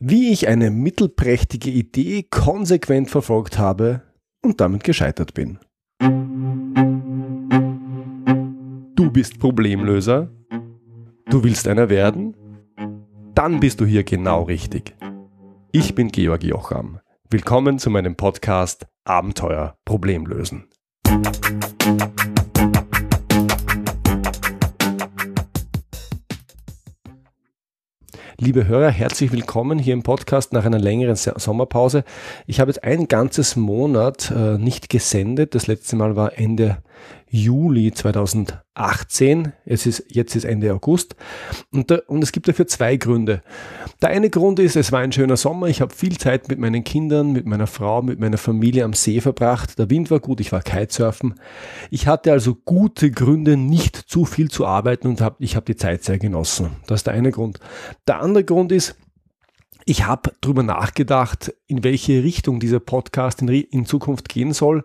wie ich eine mittelprächtige Idee konsequent verfolgt habe und damit gescheitert bin. Du bist Problemlöser? Du willst einer werden? Dann bist du hier genau richtig. Ich bin Georg Jocham. Willkommen zu meinem Podcast Abenteuer Problemlösen. Liebe Hörer, herzlich willkommen hier im Podcast nach einer längeren Sommerpause. Ich habe jetzt ein ganzes Monat äh, nicht gesendet. Das letzte Mal war Ende Juli 2018. Es ist, jetzt ist Ende August. Und, da, und es gibt dafür zwei Gründe. Der eine Grund ist, es war ein schöner Sommer. Ich habe viel Zeit mit meinen Kindern, mit meiner Frau, mit meiner Familie am See verbracht. Der Wind war gut, ich war Kitesurfen. Ich hatte also gute Gründe, nicht zu viel zu arbeiten und hab, ich habe die Zeit sehr genossen. Das ist der eine Grund. Der andere Grund ist, ich habe darüber nachgedacht, in welche Richtung dieser Podcast in, in Zukunft gehen soll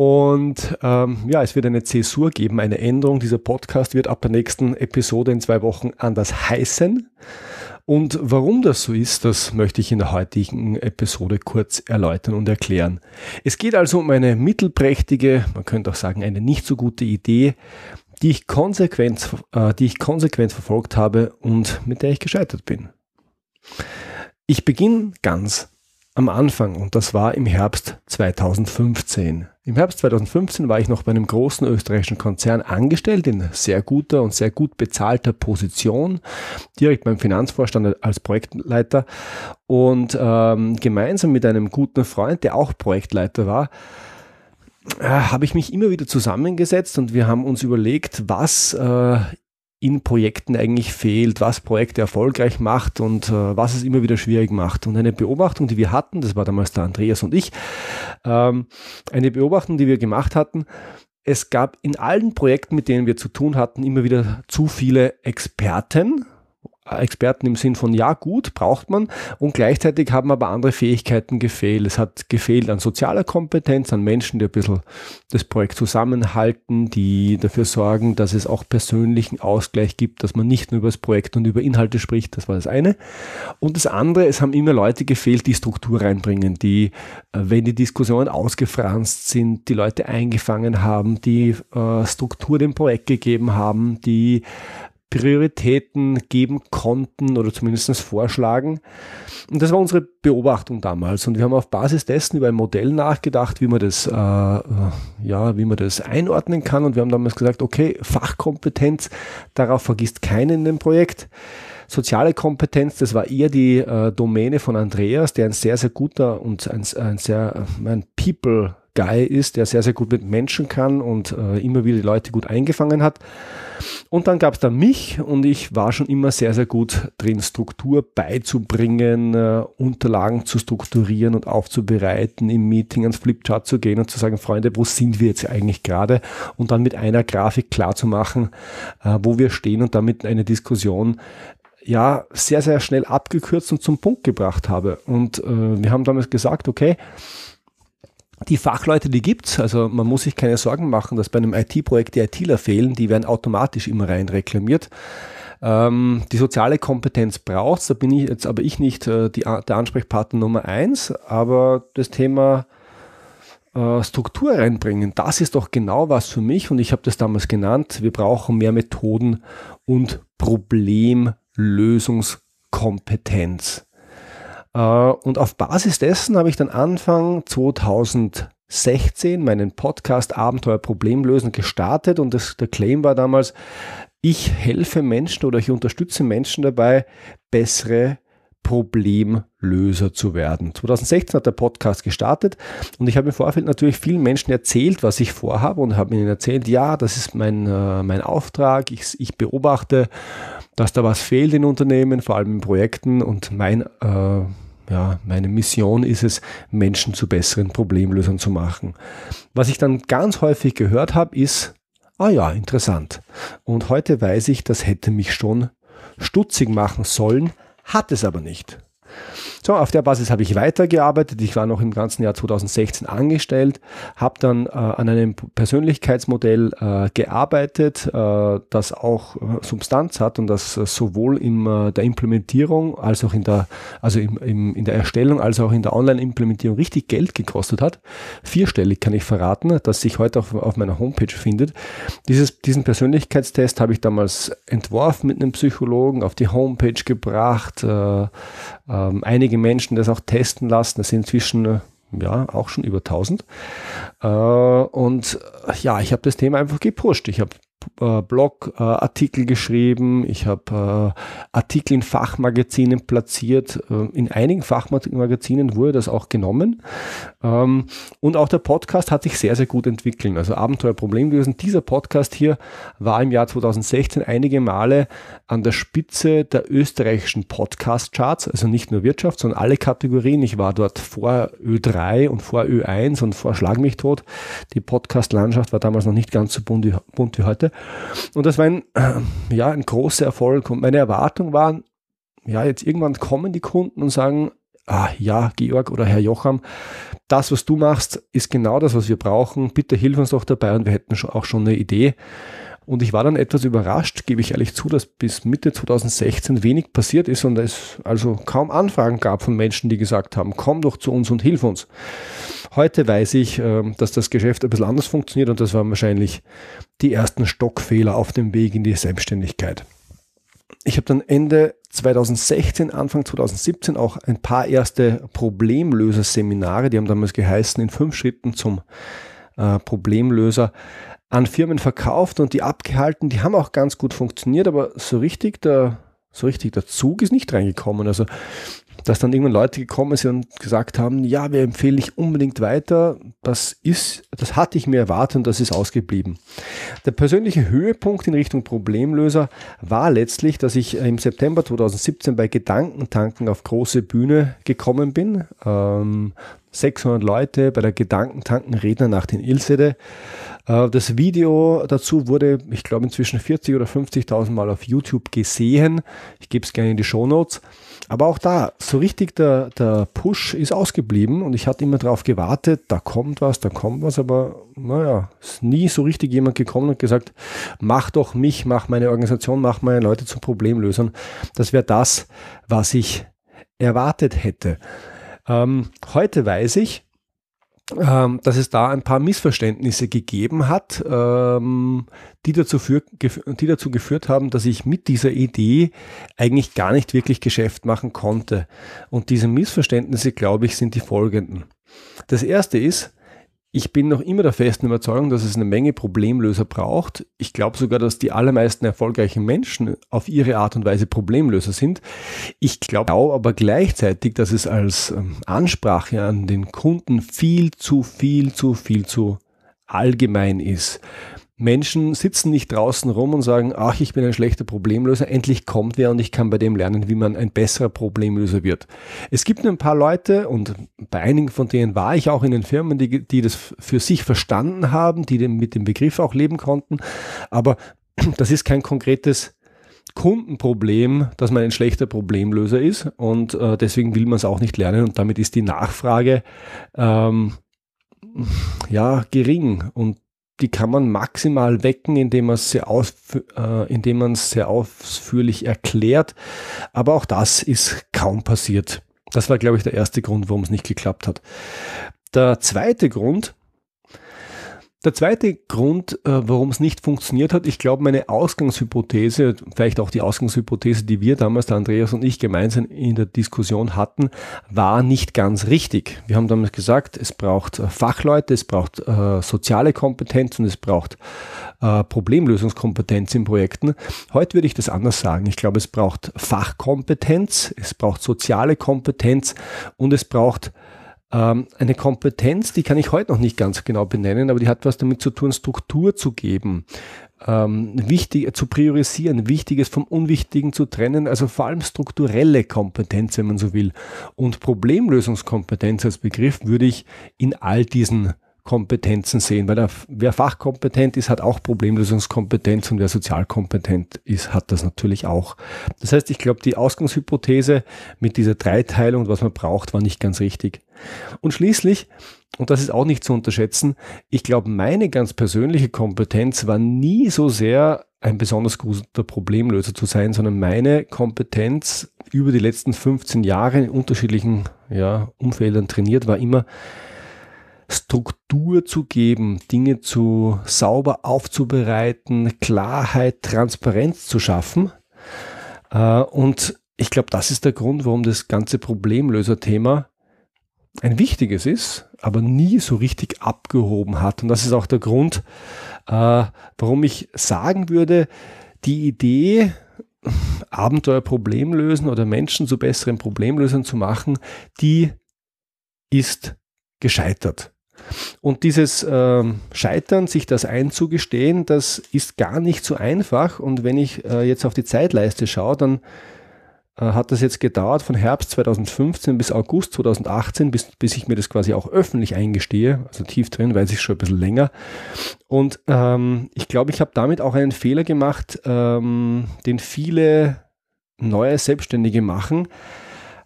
und ähm, ja, es wird eine Zäsur geben, eine Änderung. Dieser Podcast wird ab der nächsten Episode in zwei Wochen anders heißen. Und warum das so ist, das möchte ich in der heutigen Episode kurz erläutern und erklären. Es geht also um eine mittelprächtige, man könnte auch sagen, eine nicht so gute Idee, die ich konsequent, äh, die ich konsequent verfolgt habe und mit der ich gescheitert bin. Ich beginne ganz am Anfang und das war im Herbst 2015. Im Herbst 2015 war ich noch bei einem großen österreichischen Konzern angestellt in sehr guter und sehr gut bezahlter Position, direkt beim Finanzvorstand als Projektleiter. Und ähm, gemeinsam mit einem guten Freund, der auch Projektleiter war, äh, habe ich mich immer wieder zusammengesetzt und wir haben uns überlegt, was äh, in Projekten eigentlich fehlt, was Projekte erfolgreich macht und äh, was es immer wieder schwierig macht. Und eine Beobachtung, die wir hatten, das war damals der Andreas und ich, ähm, eine Beobachtung, die wir gemacht hatten, es gab in allen Projekten, mit denen wir zu tun hatten, immer wieder zu viele Experten, Experten im Sinn von, ja gut, braucht man. Und gleichzeitig haben aber andere Fähigkeiten gefehlt. Es hat gefehlt an sozialer Kompetenz, an Menschen, die ein bisschen das Projekt zusammenhalten, die dafür sorgen, dass es auch persönlichen Ausgleich gibt, dass man nicht nur über das Projekt und über Inhalte spricht. Das war das eine. Und das andere, es haben immer Leute gefehlt, die Struktur reinbringen, die, äh, wenn die Diskussionen ausgefranst sind, die Leute eingefangen haben, die äh, Struktur dem Projekt gegeben haben, die Prioritäten geben konnten oder zumindest vorschlagen. Und das war unsere Beobachtung damals. Und wir haben auf Basis dessen über ein Modell nachgedacht, wie man das, äh, ja, wie man das einordnen kann. Und wir haben damals gesagt, okay, Fachkompetenz, darauf vergisst keinen in dem Projekt. Soziale Kompetenz, das war eher die äh, Domäne von Andreas, der ein sehr, sehr guter und ein, ein sehr, ein People Guy ist, der sehr, sehr gut mit Menschen kann und äh, immer wieder die Leute gut eingefangen hat. Und dann gab es da mich und ich war schon immer sehr, sehr gut drin, Struktur beizubringen, äh, Unterlagen zu strukturieren und aufzubereiten, im Meeting ans Flipchart zu gehen und zu sagen, Freunde, wo sind wir jetzt eigentlich gerade? Und dann mit einer Grafik klar zu machen, äh, wo wir stehen und damit eine Diskussion ja sehr, sehr schnell abgekürzt und zum Punkt gebracht habe. Und äh, wir haben damals gesagt, okay, die Fachleute, die gibt's, also man muss sich keine Sorgen machen, dass bei einem IT-Projekt die ITler fehlen, die werden automatisch immer rein reklamiert. Ähm, die soziale Kompetenz braucht's, da bin ich jetzt aber ich nicht äh, die, der Ansprechpartner Nummer eins, aber das Thema äh, Struktur reinbringen, das ist doch genau was für mich. Und ich habe das damals genannt, wir brauchen mehr Methoden und Problemlösungskompetenz. Äh, und auf Basis dessen habe ich dann Anfang 2016 meinen Podcast Abenteuer Problemlösen gestartet und das, der Claim war damals, ich helfe Menschen oder ich unterstütze Menschen dabei, bessere Problemlöser zu werden. 2016 hat der Podcast gestartet und ich habe im Vorfeld natürlich vielen Menschen erzählt, was ich vorhabe und habe ihnen erzählt, ja, das ist mein, äh, mein Auftrag, ich, ich beobachte dass da was fehlt in Unternehmen, vor allem in Projekten. Und mein, äh, ja, meine Mission ist es, Menschen zu besseren Problemlösern zu machen. Was ich dann ganz häufig gehört habe, ist, ah ja, interessant. Und heute weiß ich, das hätte mich schon stutzig machen sollen, hat es aber nicht. So, auf der Basis habe ich weitergearbeitet. Ich war noch im ganzen Jahr 2016 angestellt, habe dann äh, an einem Persönlichkeitsmodell äh, gearbeitet, äh, das auch äh, Substanz hat und das äh, sowohl in äh, der Implementierung als auch in der, also im, im, in der Erstellung als auch in der Online-Implementierung richtig Geld gekostet hat. Vierstellig kann ich verraten, dass sich heute auf, auf meiner Homepage findet. Dieses, diesen Persönlichkeitstest habe ich damals entworfen mit einem Psychologen, auf die Homepage gebracht, äh, ähm, einige Menschen das auch testen lassen. Das sind inzwischen äh, ja auch schon über 1000. Äh, und ja, ich habe das Thema einfach gepusht. Ich habe äh, Blogartikel geschrieben, ich habe äh, Artikel in Fachmagazinen platziert. Äh, in einigen Fachmagazinen wurde das auch genommen. Ähm, und auch der Podcast hat sich sehr, sehr gut entwickelt. Also Abenteuer Problemlösen. Dieser Podcast hier war im Jahr 2016 einige Male an der Spitze der österreichischen Podcast-Charts, also nicht nur Wirtschaft, sondern alle Kategorien. Ich war dort vor Ö3 und vor Ö1 und vor Schlag mich tot. Die Podcast-Landschaft war damals noch nicht ganz so bunt wie heute. Und das war ein, äh, ja, ein großer Erfolg. Und meine Erwartung war, ja, jetzt irgendwann kommen die Kunden und sagen, ah, ja, Georg oder Herr Jocham, das, was du machst, ist genau das, was wir brauchen. Bitte hilf uns doch dabei und wir hätten auch schon eine Idee. Und ich war dann etwas überrascht, gebe ich ehrlich zu, dass bis Mitte 2016 wenig passiert ist und es also kaum Anfragen gab von Menschen, die gesagt haben, komm doch zu uns und hilf uns. Heute weiß ich, ähm, dass das Geschäft ein bisschen anders funktioniert und das waren wahrscheinlich die ersten Stockfehler auf dem Weg in die Selbstständigkeit. Ich habe dann Ende 2016, Anfang 2017 auch ein paar erste Problemlöser-Seminare, die haben damals geheißen, in fünf Schritten zum äh, Problemlöser, an Firmen verkauft und die abgehalten. Die haben auch ganz gut funktioniert, aber so richtig der, so richtig der Zug ist nicht reingekommen. Also, dass dann irgendwann Leute gekommen sind und gesagt haben, ja, wir empfehlen dich unbedingt weiter. Das ist, das hatte ich mir erwartet und das ist ausgeblieben. Der persönliche Höhepunkt in Richtung Problemlöser war letztlich, dass ich im September 2017 bei Gedankentanken auf große Bühne gekommen bin. Ähm, 600 Leute bei der Gedankentanken Redner nach den Ilsede. Äh, das Video dazu wurde, ich glaube, inzwischen 40 oder 50.000 Mal auf YouTube gesehen. Ich gebe es gerne in die Show Notes. Aber auch da, so richtig der, der Push ist ausgeblieben und ich hatte immer darauf gewartet, da kommt was, da kommt was, aber naja, ist nie so richtig jemand gekommen und gesagt, mach doch mich, mach meine Organisation, mach meine Leute zu Problemlösern. Das wäre das, was ich erwartet hätte. Ähm, heute weiß ich, ähm, dass es da ein paar Missverständnisse gegeben hat, ähm, die, dazu für, die dazu geführt haben, dass ich mit dieser Idee eigentlich gar nicht wirklich Geschäft machen konnte. Und diese Missverständnisse, glaube ich, sind die folgenden. Das erste ist, ich bin noch immer der festen Überzeugung, dass es eine Menge Problemlöser braucht. Ich glaube sogar, dass die allermeisten erfolgreichen Menschen auf ihre Art und Weise Problemlöser sind. Ich glaube aber gleichzeitig, dass es als ähm, Ansprache an den Kunden viel zu viel zu viel zu allgemein ist. Menschen sitzen nicht draußen rum und sagen, ach, ich bin ein schlechter Problemlöser, endlich kommt wer und ich kann bei dem lernen, wie man ein besserer Problemlöser wird. Es gibt ein paar Leute und bei einigen von denen war ich auch in den Firmen, die, die das für sich verstanden haben, die mit dem Begriff auch leben konnten, aber das ist kein konkretes Kundenproblem, dass man ein schlechter Problemlöser ist und äh, deswegen will man es auch nicht lernen und damit ist die Nachfrage ähm, ja gering und die kann man maximal wecken, indem man es sehr, äh, indem man sehr ausführlich erklärt. Aber auch das ist kaum passiert. Das war, glaube ich, der erste Grund, warum es nicht geklappt hat. Der zweite Grund, der zweite Grund, äh, warum es nicht funktioniert hat, ich glaube, meine Ausgangshypothese, vielleicht auch die Ausgangshypothese, die wir damals, der Andreas und ich gemeinsam in der Diskussion hatten, war nicht ganz richtig. Wir haben damals gesagt, es braucht äh, Fachleute, es braucht äh, soziale Kompetenz und es braucht äh, Problemlösungskompetenz in Projekten. Heute würde ich das anders sagen. Ich glaube, es braucht Fachkompetenz, es braucht soziale Kompetenz und es braucht ähm, eine Kompetenz, die kann ich heute noch nicht ganz genau benennen, aber die hat was damit zu tun, Struktur zu geben, ähm, wichtig zu priorisieren, Wichtiges vom Unwichtigen zu trennen, also vor allem strukturelle Kompetenz, wenn man so will. Und Problemlösungskompetenz als Begriff würde ich in all diesen Fachkompetenzen sehen, weil der, wer fachkompetent ist, hat auch Problemlösungskompetenz und wer sozialkompetent ist, hat das natürlich auch. Das heißt, ich glaube, die Ausgangshypothese mit dieser Dreiteilung, was man braucht, war nicht ganz richtig. Und schließlich, und das ist auch nicht zu unterschätzen, ich glaube, meine ganz persönliche Kompetenz war nie so sehr ein besonders guter Problemlöser zu sein, sondern meine Kompetenz über die letzten 15 Jahre in unterschiedlichen ja, Umfeldern trainiert war immer, Struktur zu geben, Dinge zu sauber aufzubereiten, Klarheit, Transparenz zu schaffen. Äh, und ich glaube, das ist der Grund, warum das ganze Problemlöser-Thema ein wichtiges ist, aber nie so richtig abgehoben hat. Und das ist auch der Grund, äh, warum ich sagen würde, die Idee, Abenteuer Problem lösen oder Menschen zu besseren Problemlösern zu machen, die ist gescheitert. Und dieses äh, Scheitern, sich das einzugestehen, das ist gar nicht so einfach. Und wenn ich äh, jetzt auf die Zeitleiste schaue, dann äh, hat das jetzt gedauert von Herbst 2015 bis August 2018, bis, bis ich mir das quasi auch öffentlich eingestehe. Also tief drin weiß ich schon ein bisschen länger. Und ähm, ich glaube, ich habe damit auch einen Fehler gemacht, ähm, den viele neue Selbstständige machen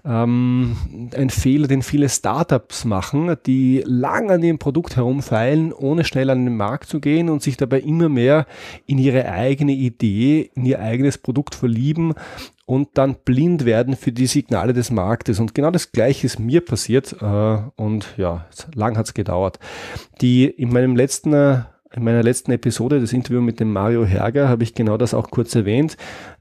ähm, ein Fehler, den viele Startups machen, die lang an ihrem Produkt herumfeilen, ohne schnell an den Markt zu gehen und sich dabei immer mehr in ihre eigene Idee, in ihr eigenes Produkt verlieben und dann blind werden für die Signale des Marktes. Und genau das Gleiche ist mir passiert äh, und ja, lang hat es gedauert. Die in meinem letzten in meiner letzten Episode, das Interview mit dem Mario Herger, habe ich genau das auch kurz erwähnt.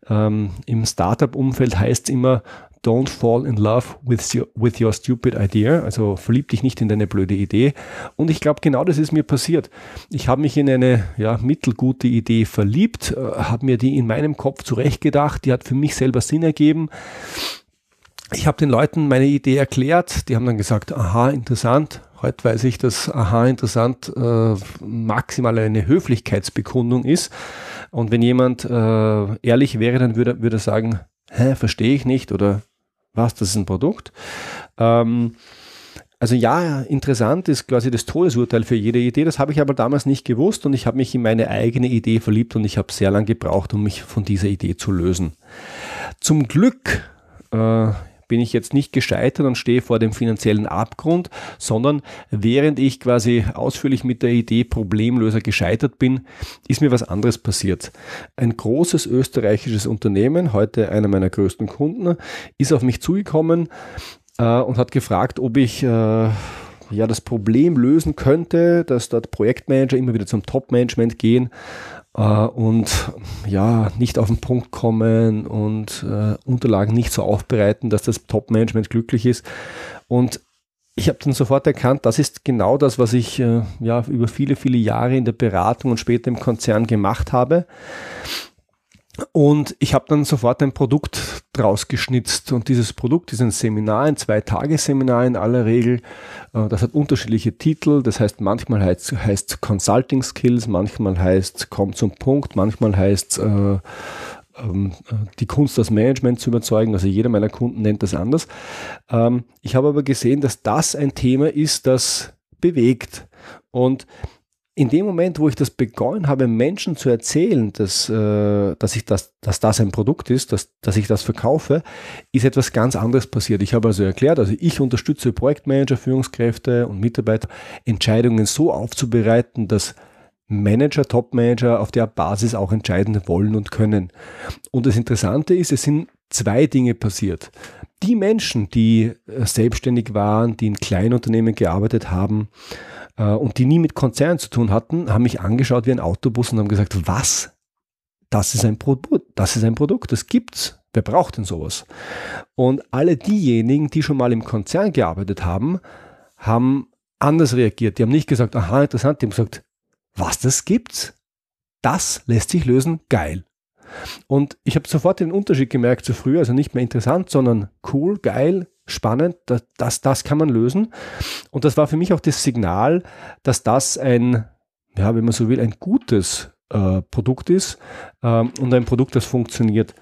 Ähm, Im Startup-Umfeld heißt es immer, don't fall in love with your, with your stupid idea. Also verlieb dich nicht in deine blöde Idee. Und ich glaube, genau das ist mir passiert. Ich habe mich in eine ja, mittelgute Idee verliebt, äh, habe mir die in meinem Kopf zurechtgedacht, die hat für mich selber Sinn ergeben. Ich habe den Leuten meine Idee erklärt, die haben dann gesagt, aha, interessant. Heute weiß ich, dass aha, interessant äh, maximal eine Höflichkeitsbekundung ist. Und wenn jemand äh, ehrlich wäre, dann würde, würde er sagen, hä, verstehe ich nicht oder was, das ist ein Produkt. Ähm, also ja, interessant ist quasi das Todesurteil für jede Idee. Das habe ich aber damals nicht gewusst und ich habe mich in meine eigene Idee verliebt und ich habe sehr lange gebraucht, um mich von dieser Idee zu lösen. Zum Glück äh, bin ich jetzt nicht gescheitert und stehe vor dem finanziellen Abgrund, sondern während ich quasi ausführlich mit der Idee Problemlöser gescheitert bin, ist mir was anderes passiert. Ein großes österreichisches Unternehmen, heute einer meiner größten Kunden, ist auf mich zugekommen äh, und hat gefragt, ob ich äh, ja das Problem lösen könnte, dass dort Projektmanager immer wieder zum Top-Management gehen äh, und ja, nicht auf den Punkt kommen und äh, Unterlagen nicht so aufbereiten, dass das Top-Management glücklich ist. Und ich habe dann sofort erkannt, das ist genau das, was ich äh, ja über viele, viele Jahre in der Beratung und später im Konzern gemacht habe. Und ich habe dann sofort ein Produkt draus geschnitzt. Und dieses Produkt ist ein Seminar, ein Zwei-Tage-Seminar in aller Regel. Äh, das hat unterschiedliche Titel. Das heißt, manchmal heißt, heißt Consulting Skills, manchmal heißt Komm zum Punkt, manchmal heißt äh, ähm, die Kunst, das Management zu überzeugen. Also jeder meiner Kunden nennt das anders. Ähm, ich habe aber gesehen, dass das ein Thema ist, das bewegt. Und in dem Moment, wo ich das begonnen habe, Menschen zu erzählen, dass, äh, dass, ich das, dass das ein Produkt ist, dass, dass ich das verkaufe, ist etwas ganz anderes passiert. Ich habe also erklärt, also ich unterstütze Projektmanager, Führungskräfte und Mitarbeiter, Entscheidungen so aufzubereiten, dass Manager, Topmanager auf der Basis auch entscheiden wollen und können. Und das Interessante ist, es sind zwei Dinge passiert. Die Menschen, die äh, selbstständig waren, die in Kleinunternehmen gearbeitet haben, äh, und die nie mit Konzernen zu tun hatten, haben mich angeschaut wie ein Autobus und haben gesagt, was? Das ist ein Produkt, das ist ein Produkt, das gibt's. Wer braucht denn sowas? Und alle diejenigen, die schon mal im Konzern gearbeitet haben, haben anders reagiert. Die haben nicht gesagt, aha, interessant, die haben gesagt, was das gibt's? Das lässt sich lösen, geil. Und ich habe sofort den Unterschied gemerkt zu früher, also nicht mehr interessant, sondern cool, geil, spannend, das, das, das kann man lösen. Und das war für mich auch das Signal, dass das ein, ja, wenn man so will, ein gutes äh, Produkt ist ähm, und ein Produkt, das funktioniert.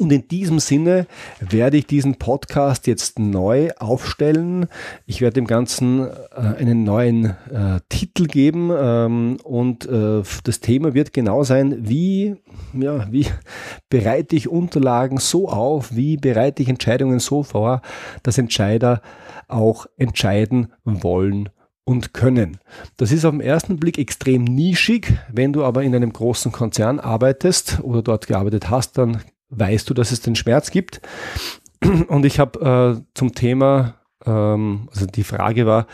Und in diesem Sinne werde ich diesen Podcast jetzt neu aufstellen. Ich werde dem Ganzen äh, einen neuen äh, Titel geben ähm, und äh, das Thema wird genau sein, wie, ja, wie bereite ich Unterlagen so auf, wie bereite ich Entscheidungen so vor, dass Entscheider auch entscheiden wollen und können. Das ist auf den ersten Blick extrem nischig. Wenn du aber in einem großen Konzern arbeitest oder dort gearbeitet hast, dann weißt du, dass es den Schmerz gibt. Und ich habe äh, zum Thema, ähm, also die Frage war,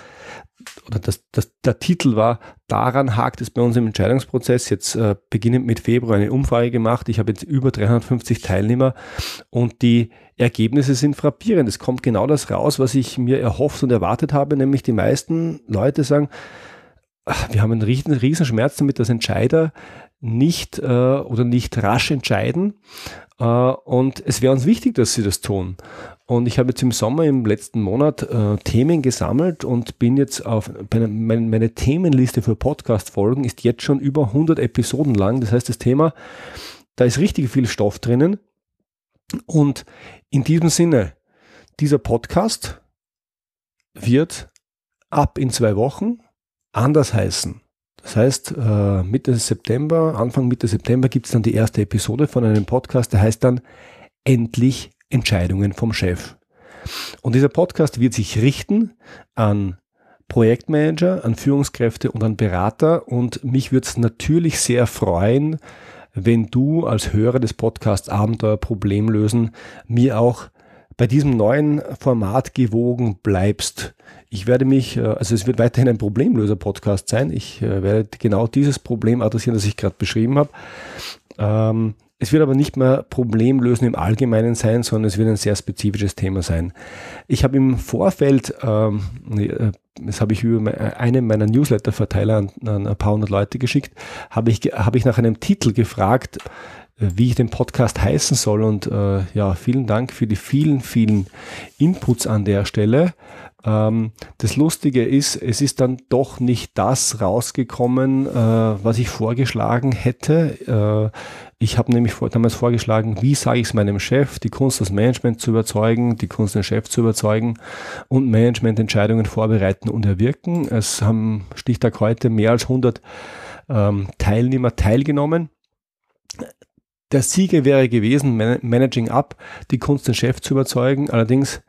oder das, das, der Titel war, daran hakt es bei uns im Entscheidungsprozess. Jetzt äh, beginnend mit Februar eine Umfrage gemacht. Ich habe jetzt über 350 Teilnehmer und die Ergebnisse sind frappierend. Es kommt genau das raus, was ich mir erhofft und erwartet habe, nämlich die meisten Leute sagen, wir haben einen riesen, riesen Schmerz damit, dass Entscheider nicht äh, oder nicht rasch entscheiden. Äh, und es wäre uns wichtig, dass sie das tun. Und ich habe jetzt im Sommer, im letzten Monat, äh, Themen gesammelt und bin jetzt auf, meine, meine Themenliste für Podcast-Folgen ist jetzt schon über 100 Episoden lang. Das heißt, das Thema, da ist richtig viel Stoff drinnen. Und in diesem Sinne, dieser Podcast wird ab in zwei Wochen anders heißen. Das heißt, äh, Mitte September, Anfang Mitte September gibt es dann die erste Episode von einem Podcast, der heißt dann Endlich Entscheidungen vom Chef. Und dieser Podcast wird sich richten an Projektmanager, an Führungskräfte und an Berater. Und mich würde es natürlich sehr freuen, wenn du als Hörer des Podcasts Abenteuer Problem lösen mir auch bei diesem neuen Format gewogen bleibst. Ich werde mich, äh, also es wird weiterhin ein Problemlöser-Podcast sein. Ich äh, werde genau dieses Problem adressieren, das ich gerade beschrieben habe. Ähm, es wird aber nicht mehr Problemlösen im Allgemeinen sein, sondern es wird ein sehr spezifisches Thema sein. Ich habe im Vorfeld, ähm, äh, das habe ich über einen meiner Newsletter-Verteiler an, an, ein paar hundert Leute geschickt, habe ich, habe ich nach einem Titel gefragt, wie ich den Podcast heißen soll. Und äh, ja, vielen Dank für die vielen, vielen Inputs an der Stelle. Ähm, das Lustige ist, es ist dann doch nicht das rausgekommen, äh, was ich vorgeschlagen hätte. Äh, ich habe nämlich vor, damals vorgeschlagen, wie sage ich es meinem Chef, die Kunst, das Management zu überzeugen, die Kunst, den Chef zu überzeugen und Managemententscheidungen vorbereiten und erwirken. Es haben Stichtag heute mehr als 100 ähm, Teilnehmer teilgenommen. Der Sieger wäre gewesen, Managing Up, die Kunst, den Chef zu überzeugen. Allerdings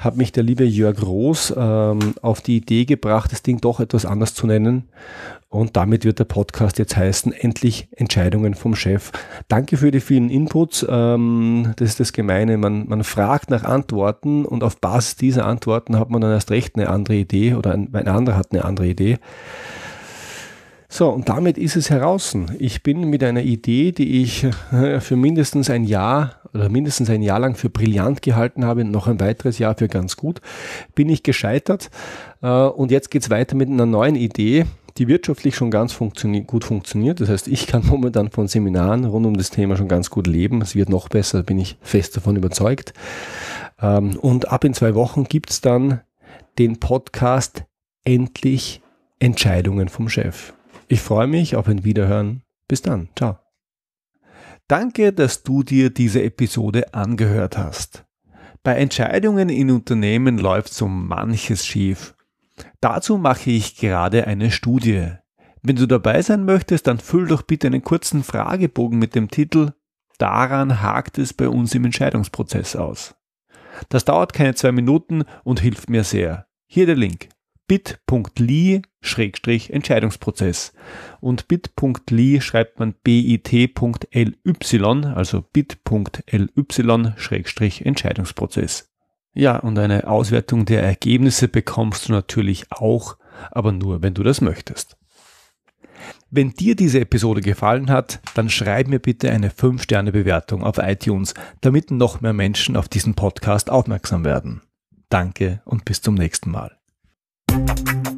hat mich der liebe Jörg Roos ähm, auf die Idee gebracht, das Ding doch etwas anders zu nennen. Und damit wird der Podcast jetzt heißen, endlich Entscheidungen vom Chef. Danke für die vielen Inputs. Ähm, das ist das Gemeine. Man, man fragt nach Antworten und auf Basis dieser Antworten hat man dann erst recht eine andere Idee oder ein, ein anderer hat eine andere Idee. So, und damit ist es heraus. Ich bin mit einer Idee, die ich äh, für mindestens ein Jahr oder mindestens ein Jahr lang für brillant gehalten habe, noch ein weiteres Jahr für ganz gut, bin ich gescheitert. Äh, und jetzt geht's weiter mit einer neuen Idee, die wirtschaftlich schon ganz funtioni gut funktioniert. Das heißt, ich kann momentan von Seminaren rund um das Thema schon ganz gut leben. Es wird noch besser, bin ich fest davon überzeugt. Ähm, und ab in zwei Wochen gibt's dann den Podcast Endlich Entscheidungen vom Chef. Ich freue mich auf ein Wiederhören. Bis dann. Ciao. Danke, dass du dir diese Episode angehört hast. Bei Entscheidungen in Unternehmen läuft so manches schief. Dazu mache ich gerade eine Studie. Wenn du dabei sein möchtest, dann füll doch bitte einen kurzen Fragebogen mit dem Titel Daran hakt es bei uns im Entscheidungsprozess aus. Das dauert keine zwei Minuten und hilft mir sehr. Hier der Link bit.ly-Entscheidungsprozess. Und bit.ly schreibt man bit.ly, also bit.ly-Entscheidungsprozess. Ja, und eine Auswertung der Ergebnisse bekommst du natürlich auch, aber nur, wenn du das möchtest. Wenn dir diese Episode gefallen hat, dann schreib mir bitte eine 5-Sterne-Bewertung auf iTunes, damit noch mehr Menschen auf diesen Podcast aufmerksam werden. Danke und bis zum nächsten Mal. Thank you.